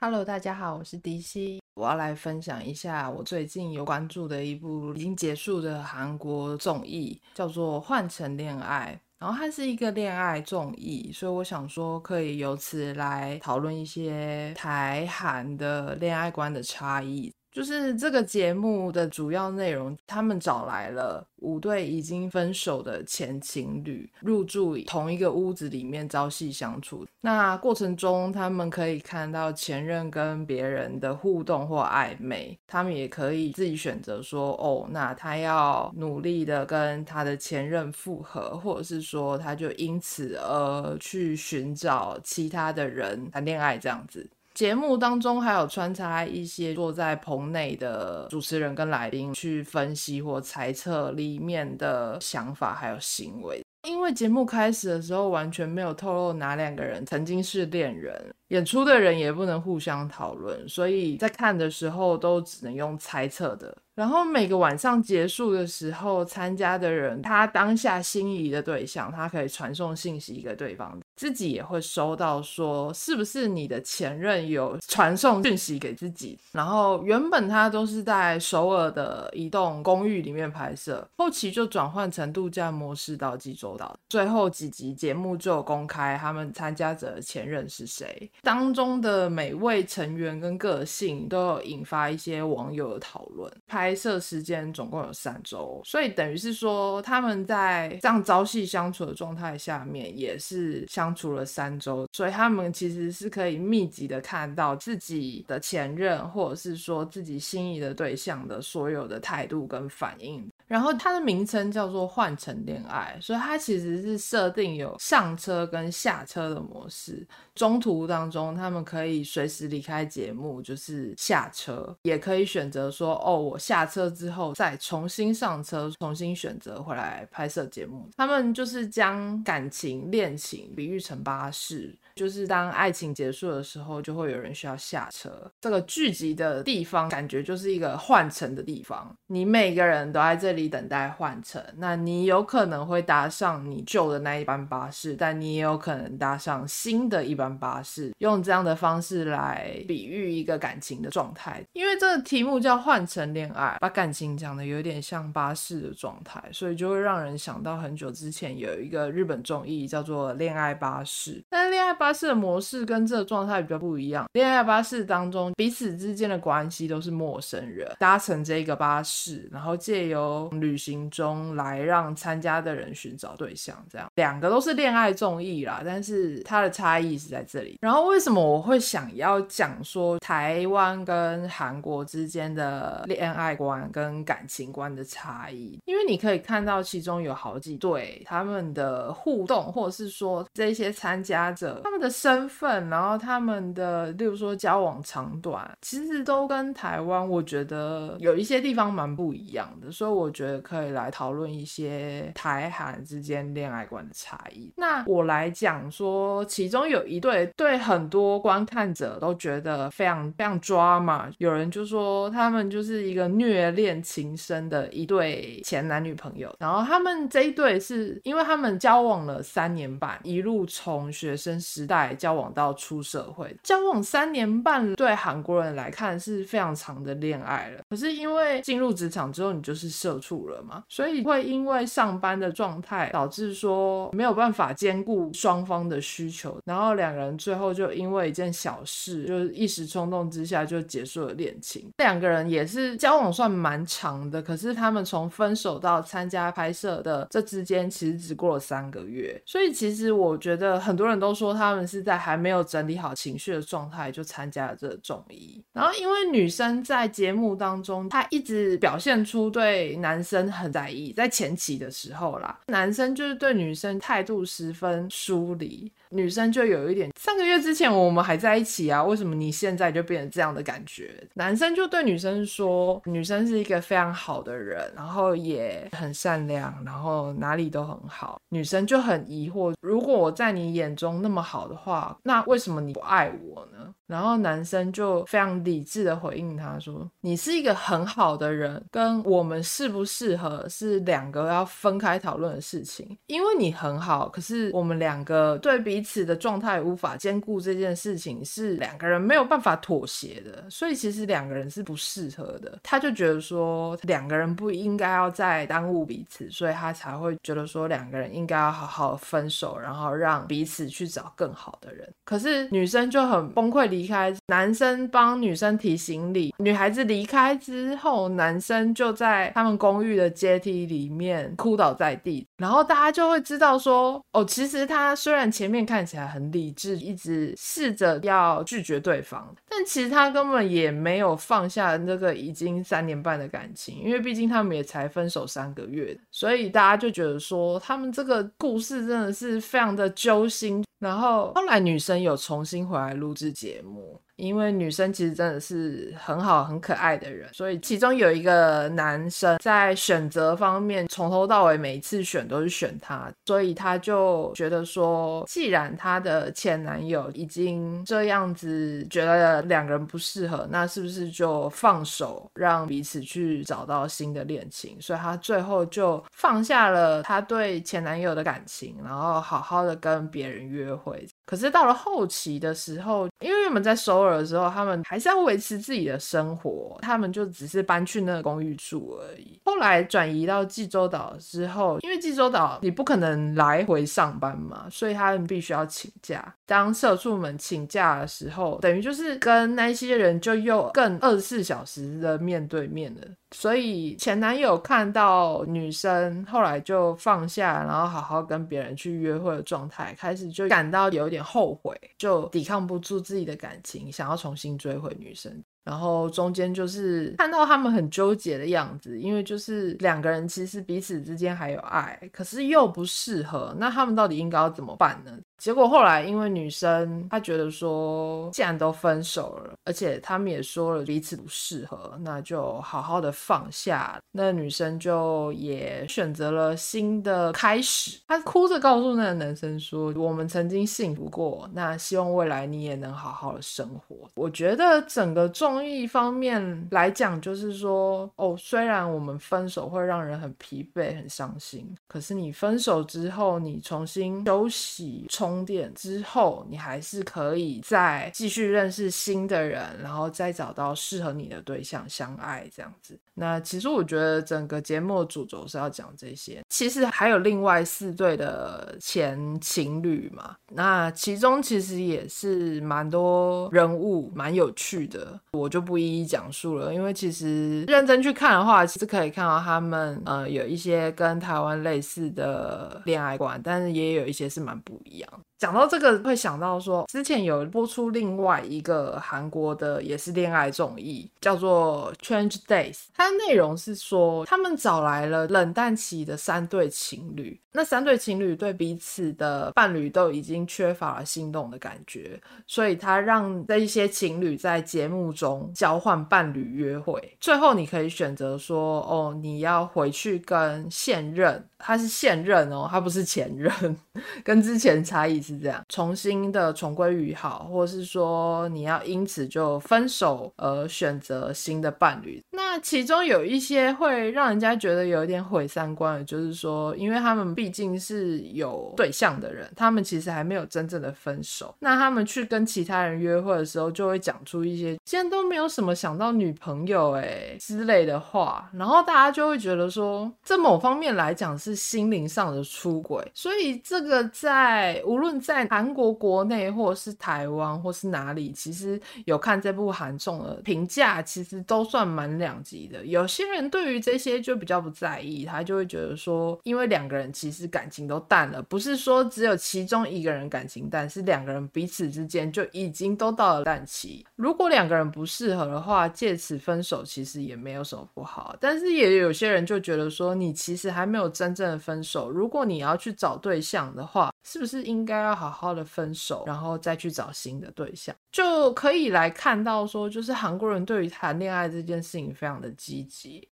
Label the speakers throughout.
Speaker 1: Hello，大家好，我是迪西，我要来分享一下我最近有关注的一部已经结束的韩国综艺，叫做《换成恋爱》，然后它是一个恋爱综艺，所以我想说可以由此来讨论一些台韩的恋爱观的差异。就是这个节目的主要内容，他们找来了五对已经分手的前情侣入住同一个屋子里面朝夕相处。那过程中，他们可以看到前任跟别人的互动或暧昧，他们也可以自己选择说，哦，那他要努力的跟他的前任复合，或者是说他就因此而去寻找其他的人谈恋爱这样子。节目当中还有穿插一些坐在棚内的主持人跟来宾去分析或猜测里面的想法还有行为。因为节目开始的时候完全没有透露哪两个人曾经是恋人，演出的人也不能互相讨论，所以在看的时候都只能用猜测的。然后每个晚上结束的时候，参加的人他当下心仪的对象，他可以传送信息给对方，自己也会收到说是不是你的前任有传送讯息给自己。然后原本他都是在首尔的一栋公寓里面拍摄，后期就转换成度假模式到济州岛。最后几集节目就公开他们参加者的前任是谁，当中的每位成员跟个性都有引发一些网友的讨论。拍。摄时间总共有三周，所以等于是说他们在这样朝夕相处的状态下面，也是相处了三周，所以他们其实是可以密集的看到自己的前任，或者是说自己心仪的对象的所有的态度跟反应。然后它的名称叫做换乘恋爱，所以它其实是设定有上车跟下车的模式。中途当中，他们可以随时离开节目，就是下车，也可以选择说，哦，我下车之后再重新上车，重新选择回来拍摄节目。他们就是将感情恋情比喻成巴士。就是当爱情结束的时候，就会有人需要下车。这个聚集的地方，感觉就是一个换乘的地方。你每个人都在这里等待换乘。那你有可能会搭上你旧的那一班巴士，但你也有可能搭上新的一班巴士。用这样的方式来比喻一个感情的状态。因为这个题目叫换成恋爱，把感情讲的有点像巴士的状态，所以就会让人想到很久之前有一个日本综艺叫做《恋爱巴士》，但恋爱巴士。巴士的模式跟这个状态比较不一样。恋爱巴士当中，彼此之间的关系都是陌生人，搭乘这个巴士，然后借由旅行中来让参加的人寻找对象。这样两个都是恋爱综艺啦，但是它的差异是在这里。然后为什么我会想要讲说台湾跟韩国之间的恋爱观跟感情观的差异？因为你可以看到其中有好几对他们的互动，或者是说这些参加者他们。的身份，然后他们的，例如说交往长短，其实都跟台湾，我觉得有一些地方蛮不一样的，所以我觉得可以来讨论一些台韩之间恋爱观的差异。那我来讲说，其中有一对，对很很多观看者都觉得非常非常抓嘛，有人就说他们就是一个虐恋情深的一对前男女朋友，然后他们这一对是因为他们交往了三年半，一路从学生时代交往到出社会，交往三年半，对韩国人来看是非常长的恋爱了。可是因为进入职场之后，你就是社畜了嘛，所以会因为上班的状态导致说没有办法兼顾双方的需求，然后两人最后就因为一件小事，就是一时冲动之下就结束了恋情。两个人也是交往算蛮长的，可是他们从分手到参加拍摄的这之间，其实只过了三个月。所以其实我觉得很多人都说他们。是在还没有整理好情绪的状态就参加了这个综艺，然后因为女生在节目当中，她一直表现出对男生很在意，在前期的时候啦，男生就是对女生态度十分疏离。女生就有一点，上个月之前我们还在一起啊，为什么你现在就变成这样的感觉？男生就对女生说，女生是一个非常好的人，然后也很善良，然后哪里都很好。女生就很疑惑，如果我在你眼中那么好的话，那为什么你不爱我呢？然后男生就非常理智的回应他说：“你是一个很好的人，跟我们适不适合是两个要分开讨论的事情。因为你很好，可是我们两个对彼此的状态无法兼顾这件事情是两个人没有办法妥协的，所以其实两个人是不适合的。他就觉得说两个人不应该要再耽误彼此，所以他才会觉得说两个人应该要好好分手，然后让彼此去找更好的人。可是女生就很崩溃离开，男生帮女生提行李，女孩子离开之后，男生就在他们公寓的阶梯里面哭倒在地，然后大家就会知道说，哦，其实他虽然前面看起来很理智，一直试着要拒绝对方，但其实他根本也没有放下那个已经三年半的感情，因为毕竟他们也才分手三个月，所以大家就觉得说，他们这个故事真的是非常的揪心。然后后来女生有重新回来录制节目。因为女生其实真的是很好、很可爱的人，所以其中有一个男生在选择方面，从头到尾每一次选都是选他，所以他就觉得说，既然他的前男友已经这样子觉得两个人不适合，那是不是就放手让彼此去找到新的恋情？所以他最后就放下了他对前男友的感情，然后好好的跟别人约会。可是到了后期的时候，因为我们在首尔的时候，他们还是要维持自己的生活，他们就只是搬去那个公寓住而已。后来转移到济州岛之后，因为济州岛你不可能来回上班嘛，所以他们必须要请假。当社畜们请假的时候，等于就是跟那些人就又更二十四小时的面对面了。所以前男友看到女生后来就放下，然后好好跟别人去约会的状态，开始就感到有点后悔，就抵抗不住自己的感情，想要重新追回女生。然后中间就是看到他们很纠结的样子，因为就是两个人其实彼此之间还有爱，可是又不适合，那他们到底应该要怎么办呢？结果后来，因为女生她觉得说，既然都分手了，而且他们也说了彼此不适合，那就好好的放下。那女生就也选择了新的开始。她哭着告诉那个男生说：“我们曾经幸福过，那希望未来你也能好好的生活。”我觉得整个综艺方面来讲，就是说，哦，虽然我们分手会让人很疲惫、很伤心，可是你分手之后，你重新休息、重充电之后，你还是可以再继续认识新的人，然后再找到适合你的对象相爱这样子。那其实我觉得整个节目的主轴是要讲这些。其实还有另外四对的前情侣嘛，那其中其实也是蛮多人物蛮有趣的，我就不一一讲述了。因为其实认真去看的话，其实可以看到他们呃有一些跟台湾类似的恋爱观，但是也有一些是蛮不一样。welcome. 讲到这个，会想到说，之前有播出另外一个韩国的也是恋爱综艺，叫做《Change Days》。它的内容是说，他们找来了冷淡期的三对情侣，那三对情侣对彼此的伴侣都已经缺乏了心动的感觉，所以他让这一些情侣在节目中交换伴侣约会。最后你可以选择说，哦，你要回去跟现任，他是现任哦，他不是前任，跟之前差异。是这样，重新的重归于好，或是说你要因此就分手而选择新的伴侣。那其中有一些会让人家觉得有一点毁三观的，就是说，因为他们毕竟是有对象的人，他们其实还没有真正的分手。那他们去跟其他人约会的时候，就会讲出一些既然都没有什么想到女朋友哎之类的话，然后大家就会觉得说，这某方面来讲是心灵上的出轨。所以这个在无论在韩国国内，或者是台湾，或是哪里，其实有看这部韩综的评价，其实都算蛮两极的。有些人对于这些就比较不在意，他就会觉得说，因为两个人其实感情都淡了，不是说只有其中一个人感情淡，是两个人彼此之间就已经都到了淡期。如果两个人不适合的话，借此分手其实也没有什么不好。但是也有些人就觉得说，你其实还没有真正的分手，如果你要去找对象的话，是不是应该要好好的分手，然后再去找新的对象，就可以来看到说，就是韩国人对于谈恋爱这件事情非常的积极。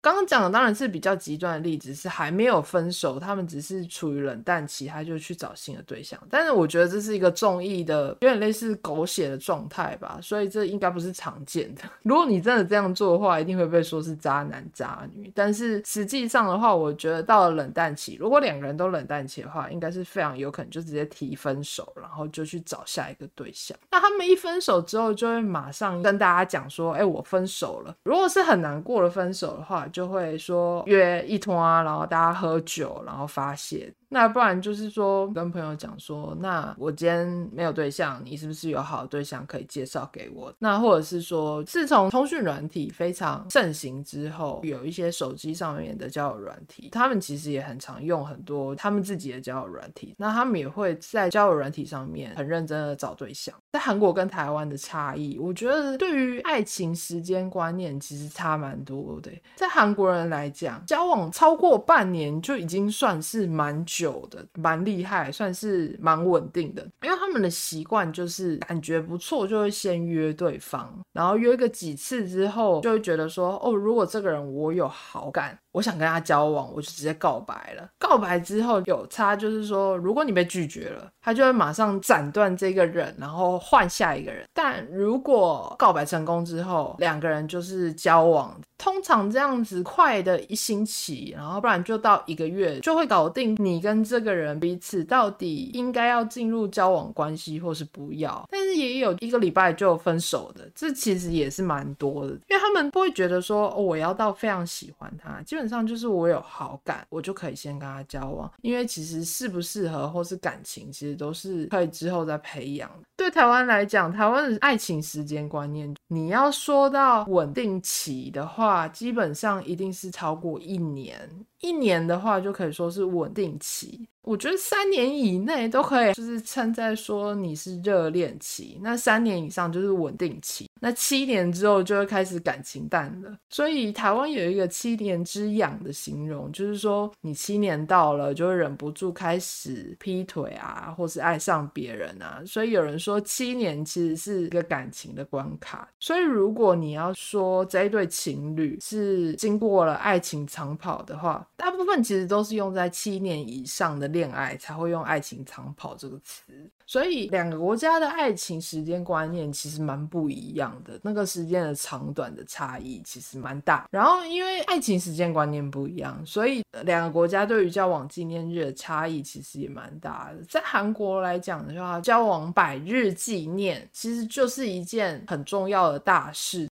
Speaker 1: 刚刚讲的当然是比较极端的例子，是还没有分手，他们只是处于冷淡期，他就去找新的对象。但是我觉得这是一个中意的，有点类似狗血的状态吧，所以这应该不是常见的。如果你真的这样做的话，一定会被说是渣男渣女。但是实际上的话，我觉得到了冷淡期，如果两个人都冷淡期的话，应该是非常有可能就直接提分手，然后就去找下一个对象。那他们一分手之后，就会马上跟大家讲说：“哎，我分手了。”如果是很难过的分手的话，就会说约一通啊，然后大家喝酒，然后发泄。那不然就是说跟朋友讲说，那我今天没有对象，你是不是有好的对象可以介绍给我？那或者是说，自从通讯软体非常盛行之后，有一些手机上面的交友软体，他们其实也很常用很多他们自己的交友软体。那他们也会在交友软体上面很认真的找对象。在韩国跟台湾的差异，我觉得对于爱情时间观念其实差蛮多的。在韩国人来讲，交往超过半年就已经算是蛮久。的蛮厉害，算是蛮稳定的，因为他们的习惯就是感觉不错就会先约对方，然后约个几次之后就会觉得说，哦，如果这个人我有好感，我想跟他交往，我就直接告白了。告白之后有差就是说，如果你被拒绝了，他就会马上斩断这个人，然后换下一个人。但如果告白成功之后，两个人就是交往。通常这样子快的一星期，然后不然就到一个月就会搞定。你跟这个人彼此到底应该要进入交往关系，或是不要？但是也有一个礼拜就分手的，这其实也是蛮多的，因为他们不会觉得说，哦，我要到非常喜欢他，基本上就是我有好感，我就可以先跟他交往。因为其实适不适合或是感情，其实都是可以之后再培养。对台湾来讲，台湾的爱情时间观念，你要说到稳定期的话。基本上一定是超过一年，一年的话就可以说是稳定期。我觉得三年以内都可以，就是称在说你是热恋期。那三年以上就是稳定期。那七年之后就会开始感情淡了。所以台湾有一个七年之痒的形容，就是说你七年到了就会忍不住开始劈腿啊，或是爱上别人啊。所以有人说七年其实是一个感情的关卡。所以如果你要说这一对情侣是经过了爱情长跑的话，大部分其实都是用在七年以上的恋爱才会用“爱情长跑”这个词，所以两个国家的爱情时间观念其实蛮不一样的，那个时间的长短的差异其实蛮大。然后因为爱情时间观念不一样，所以两个国家对于交往纪念日的差异其实也蛮大的。在韩国来讲的话，交往百日纪念其实就是一件很重要的大事。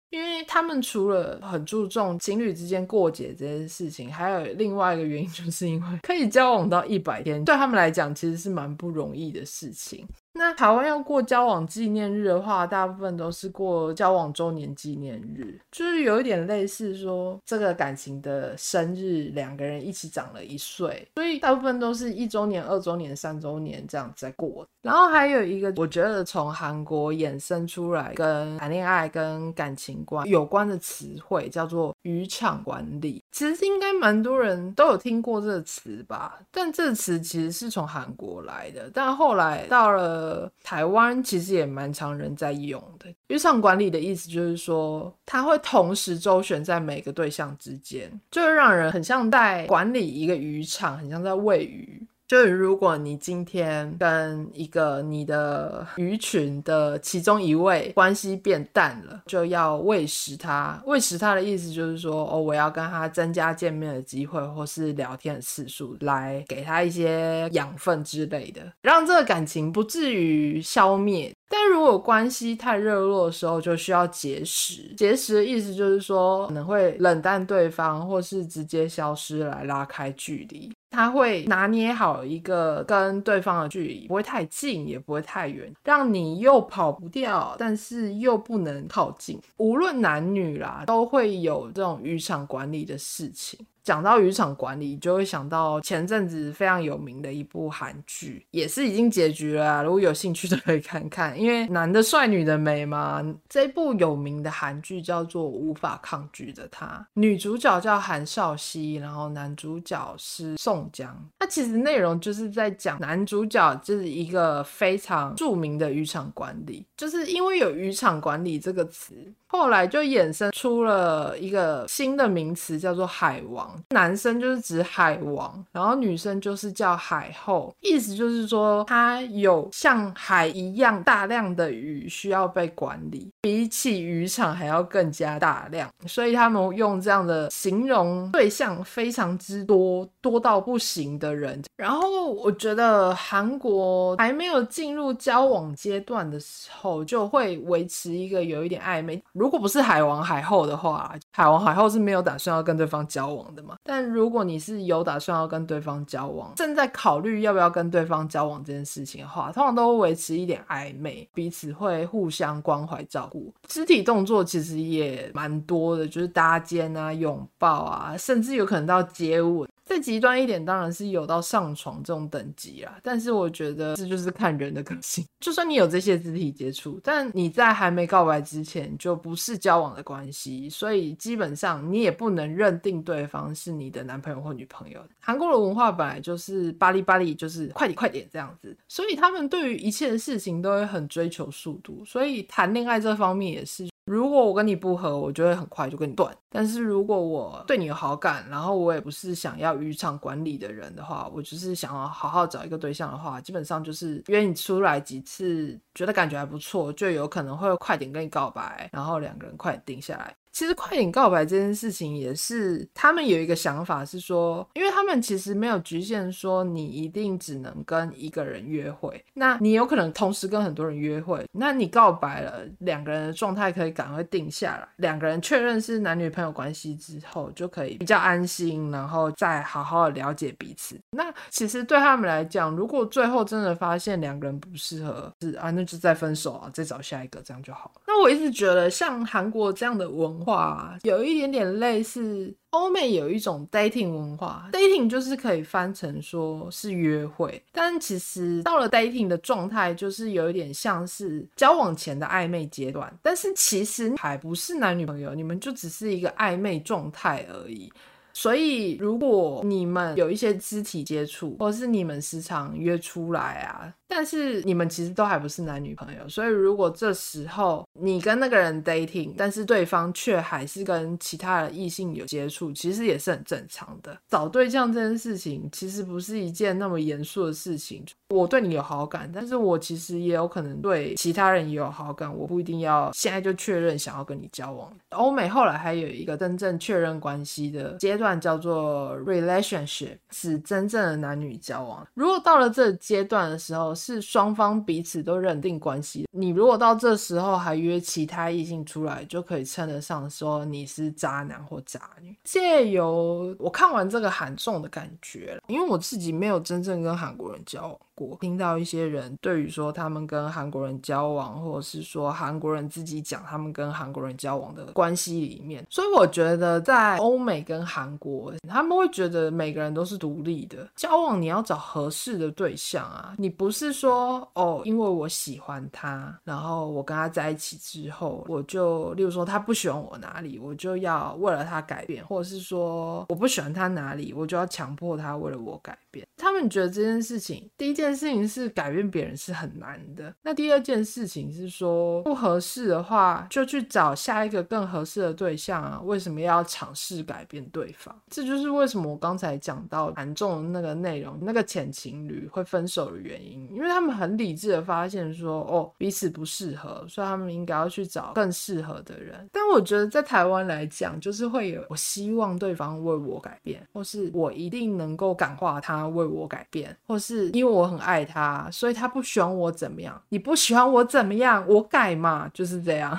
Speaker 1: 他们除了很注重情侣之间过节这件事情，还有另外一个原因，就是因为可以交往到一百天，对他们来讲其实是蛮不容易的事情。那台湾要过交往纪念日的话，大部分都是过交往周年纪念日，就是有一点类似说这个感情的生日，两个人一起长了一岁，所以大部分都是一周年、二周年、三周年这样在过。然后还有一个，我觉得从韩国衍生出来跟谈恋爱跟感情观有关的词汇，叫做渔场管理。其实应该蛮多人都有听过这个词吧？但这词其实是从韩国来的，但后来到了。呃，台湾其实也蛮常人在用的。渔场管理的意思就是说，它会同时周旋在每个对象之间，就会让人很像在管理一个渔场，很像在喂鱼。就是如果你今天跟一个你的鱼群的其中一位关系变淡了，就要喂食他。喂食他的意思就是说，哦，我要跟他增加见面的机会，或是聊天的次数，来给他一些养分之类的，让这个感情不至于消灭。但如果关系太热络的时候，就需要节食。节食的意思就是说，可能会冷淡对方，或是直接消失来拉开距离。他会拿捏好一个跟对方的距离，不会太近，也不会太远，让你又跑不掉，但是又不能靠近。无论男女啦，都会有这种渔场管理的事情。讲到渔场管理，就会想到前阵子非常有名的一部韩剧，也是已经结局了。如果有兴趣，都可以看看。因为男的帅，女的美嘛。这部有名的韩剧叫做《无法抗拒的他》，女主角叫韩韶熙，然后男主角是宋江。那其实内容就是在讲男主角就是一个非常著名的渔场管理，就是因为有渔场管理这个词。后来就衍生出了一个新的名词，叫做海王。男生就是指海王，然后女生就是叫海后，意思就是说他有像海一样大量的鱼需要被管理，比起渔场还要更加大量，所以他们用这样的形容对象非常之多，多到不行的人。然后我觉得韩国还没有进入交往阶段的时候，就会维持一个有一点暧昧。如果不是海王海后的话，海王海后是没有打算要跟对方交往的嘛。但如果你是有打算要跟对方交往，正在考虑要不要跟对方交往这件事情的话，通常都会维持一点暧昧，彼此会互相关怀照顾，肢体动作其实也蛮多的，就是搭肩啊、拥抱啊，甚至有可能到接吻。再极端一点，当然是有到上床这种等级啦。但是我觉得这就是看人的个性。就算你有这些肢体接触，但你在还没告白之前就不是交往的关系，所以基本上你也不能认定对方是你的男朋友或女朋友。韩国的文化本来就是巴黎巴黎，就是快点快点这样子，所以他们对于一切的事情都会很追求速度。所以谈恋爱这方面也是。如果我跟你不合，我就会很快就跟你断。但是如果我对你有好感，然后我也不是想要渔场管理的人的话，我就是想要好好找一个对象的话，基本上就是约你出来几次，觉得感觉还不错，就有可能会快点跟你告白，然后两个人快点定下来。其实快点告白这件事情也是他们有一个想法是说，因为他们其实没有局限说你一定只能跟一个人约会，那你有可能同时跟很多人约会，那你告白了，两个人的状态可以赶快定下来，两个人确认是男女朋友关系之后，就可以比较安心，然后再好好的了解彼此。那其实对他们来讲，如果最后真的发现两个人不适合，是啊，那就再分手啊，再找下一个，这样就好了。那我一直觉得像韩国这样的文话有一点点类似欧美有一种 dating 文化，dating 就是可以翻成说是约会，但其实到了 dating 的状态，就是有一点像是交往前的暧昧阶段，但是其实还不是男女朋友，你们就只是一个暧昧状态而已。所以如果你们有一些肢体接触，或是你们时常约出来啊。但是你们其实都还不是男女朋友，所以如果这时候你跟那个人 dating，但是对方却还是跟其他的异性有接触，其实也是很正常的。找对象这件事情其实不是一件那么严肃的事情。我对你有好感，但是我其实也有可能对其他人也有好感，我不一定要现在就确认想要跟你交往。欧美后来还有一个真正确认关系的阶段，叫做 relationship，是真正的男女交往。如果到了这阶段的时候，是双方彼此都认定关系。你如果到这时候还约其他异性出来，就可以称得上说你是渣男或渣女。借由我看完这个韩综的感觉，因为我自己没有真正跟韩国人交往。听到一些人对于说他们跟韩国人交往，或者是说韩国人自己讲他们跟韩国人交往的关系里面，所以我觉得在欧美跟韩国，他们会觉得每个人都是独立的。交往你要找合适的对象啊，你不是说哦，因为我喜欢他，然后我跟他在一起之后，我就例如说他不喜欢我哪里，我就要为了他改变，或者是说我不喜欢他哪里，我就要强迫他为了我改变。他们觉得这件事情，第一件。件事情是改变别人是很难的。那第二件事情是说不合适的话，就去找下一个更合适的对象啊。为什么要尝试改变对方？这就是为什么我刚才讲到韩综的那个内容，那个前情侣会分手的原因，因为他们很理智的发现说，哦，彼此不适合，所以他们应该要去找更适合的人。但我觉得在台湾来讲，就是会有我希望对方为我改变，或是我一定能够感化他为我改变，或是因为我很。爱他，所以他不喜欢我怎么样？你不喜欢我怎么样？我改嘛，就是这样。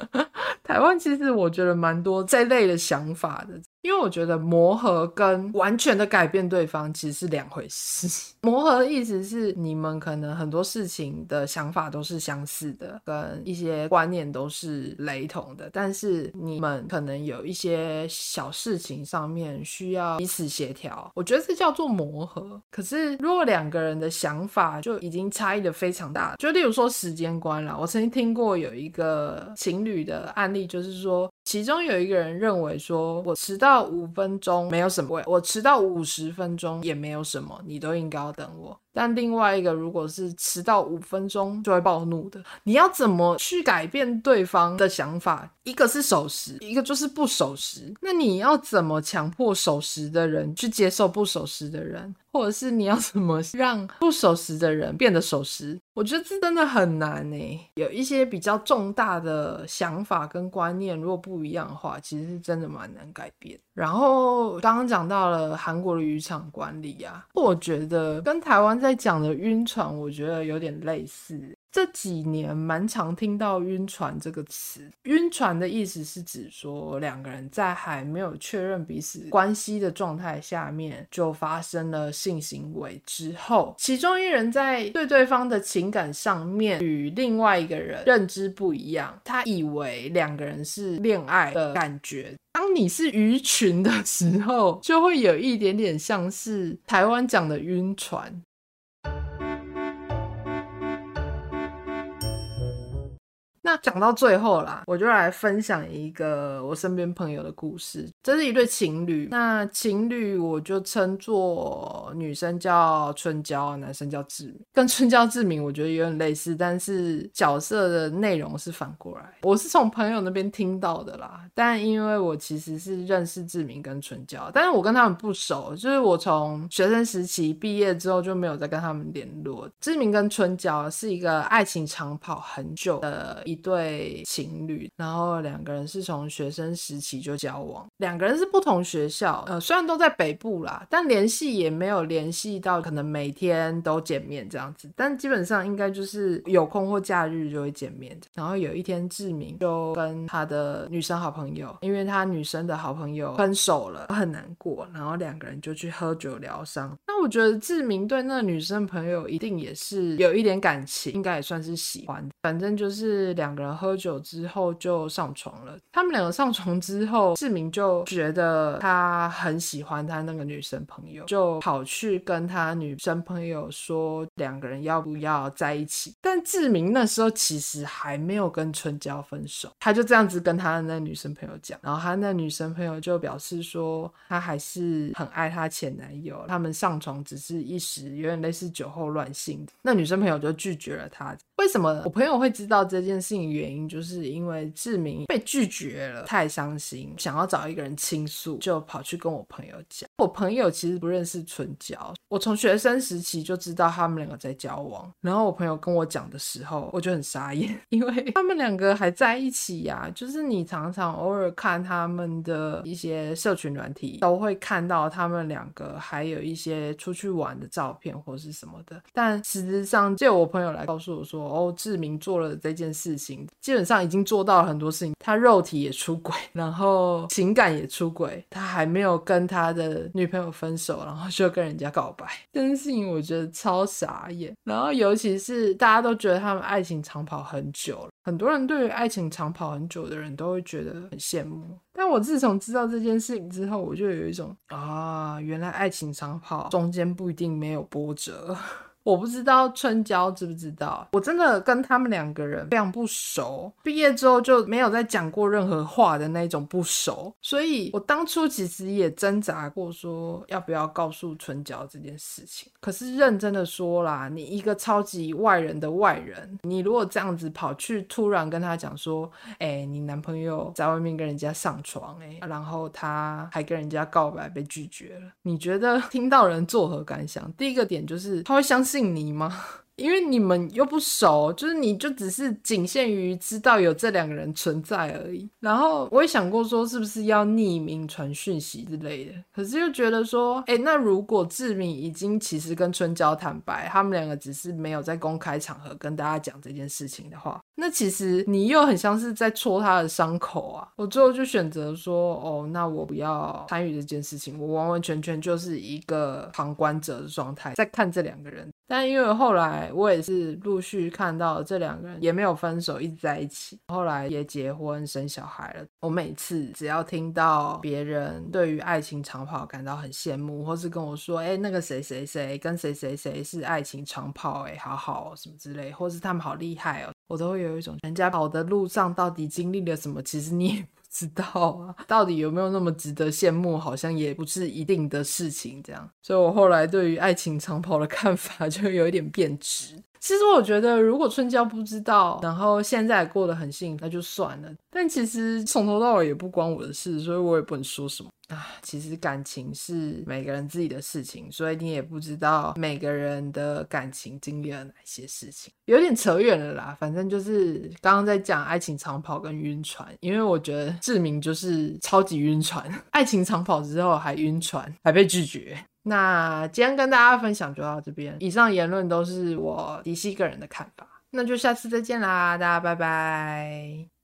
Speaker 1: 台湾其实我觉得蛮多这类的想法的。因为我觉得磨合跟完全的改变对方其实是两回事。磨合的意思是你们可能很多事情的想法都是相似的，跟一些观念都是雷同的，但是你们可能有一些小事情上面需要彼此协调。我觉得这叫做磨合。可是如果两个人的想法就已经差异的非常大，就例如说时间观啦，我曾经听过有一个情侣的案例，就是说其中有一个人认为说，我迟到五分钟没有什么，我迟到五十分钟也没有什么，你都应该要等我。但另外一个，如果是迟到五分钟就会暴怒的，你要怎么去改变对方的想法？一个是守时，一个就是不守时。那你要怎么强迫守时的人去接受不守时的人？或者是你要怎么让不守时的人变得守时？我觉得这真的很难诶。有一些比较重大的想法跟观念，如果不一样的话，其实是真的蛮难改变。然后刚刚讲到了韩国的渔场管理啊，我觉得跟台湾在讲的晕船，我觉得有点类似。这几年蛮常听到“晕船”这个词，“晕船”的意思是指说两个人在还没有确认彼此关系的状态下面就发生了性行为之后，其中一人在对对方的情感上面与另外一个人认知不一样，他以为两个人是恋爱的感觉。当你是鱼群的时候，就会有一点点像是台湾讲的晕船。那讲到最后啦，我就来分享一个我身边朋友的故事。这是一对情侣，那情侣我就称作女生叫春娇，男生叫志明。跟春娇、志明我觉得有点类似，但是角色的内容是反过来。我是从朋友那边听到的啦，但因为我其实是认识志明跟春娇，但是我跟他们不熟，就是我从学生时期毕业之后就没有再跟他们联络。志明跟春娇是一个爱情长跑很久的。一对情侣，然后两个人是从学生时期就交往，两个人是不同学校，呃，虽然都在北部啦，但联系也没有联系到可能每天都见面这样子，但基本上应该就是有空或假日就会见面。然后有一天，志明就跟他的女生好朋友，因为他女生的好朋友分手了，很难过，然后两个人就去喝酒疗伤。那我觉得志明对那女生朋友一定也是有一点感情，应该也算是喜欢，反正就是。两个人喝酒之后就上床了。他们两个上床之后，志明就觉得他很喜欢他那个女生朋友，就跑去跟他女生朋友说两个人要不要在一起。但志明那时候其实还没有跟春娇分手，他就这样子跟他的那女生朋友讲，然后他那女生朋友就表示说他还是很爱他前男友，他们上床只是一时，有点类似酒后乱性。那女生朋友就拒绝了他。为什么我朋友会知道这件事原因就是因为志明被拒绝了，太伤心，想要找一个人倾诉，就跑去跟我朋友讲。我朋友其实不认识春娇，我从学生时期就知道他们两个在交往。然后我朋友跟我讲的时候，我就很傻眼，因为他们两个还在一起呀。就是你常常偶尔看他们的一些社群软体，都会看到他们两个还有一些出去玩的照片或是什么的。但实质上，就我朋友来告诉我说，哦，志明做了这件事。基本上已经做到了很多事情，他肉体也出轨，然后情感也出轨，他还没有跟他的女朋友分手，然后就跟人家告白，这件事情我觉得超傻眼。然后尤其是大家都觉得他们爱情长跑很久了，很多人对于爱情长跑很久的人都会觉得很羡慕。但我自从知道这件事情之后，我就有一种啊，原来爱情长跑中间不一定没有波折。我不知道春娇知不知道，我真的跟他们两个人非常不熟，毕业之后就没有再讲过任何话的那种不熟，所以我当初其实也挣扎过，说要不要告诉春娇这件事情。可是认真的说啦，你一个超级外人的外人，你如果这样子跑去突然跟他讲说，哎、你男朋友在外面跟人家上床、欸，哎，然后他还跟人家告白被拒绝了，你觉得听到人作何感想？第一个点就是他会相信。信你吗？因为你们又不熟，就是你就只是仅限于知道有这两个人存在而已。然后我也想过说，是不是要匿名传讯息之类的，可是又觉得说，哎，那如果志敏已经其实跟春娇坦白，他们两个只是没有在公开场合跟大家讲这件事情的话，那其实你又很像是在戳他的伤口啊。我最后就选择说，哦，那我不要参与这件事情，我完完全全就是一个旁观者的状态，在看这两个人。但因为后来我也是陆续看到这两个人也没有分手，一直在一起，后来也结婚生小孩了。我每次只要听到别人对于爱情长跑感到很羡慕，或是跟我说，哎，那个谁谁谁跟谁谁谁是爱情长跑，哎，好好什么之类，或是他们好厉害哦，我都会有一种人家跑的路上到底经历了什么，其实你也知道啊，到底有没有那么值得羡慕，好像也不是一定的事情。这样，所以我后来对于爱情长跑的看法就有一点变质。其实我觉得，如果春娇不知道，然后现在过得很幸福，那就算了。但其实从头到尾也不关我的事，所以我也不能说什么啊。其实感情是每个人自己的事情，所以你也不知道每个人的感情经历了哪些事情，有点扯远了啦。反正就是刚刚在讲爱情长跑跟晕船，因为我觉得志明就是超级晕船，爱情长跑之后还晕船，还被拒绝。那今天跟大家分享就到这边，以上言论都是我迪西个人的看法，那就下次再见啦，大家拜拜。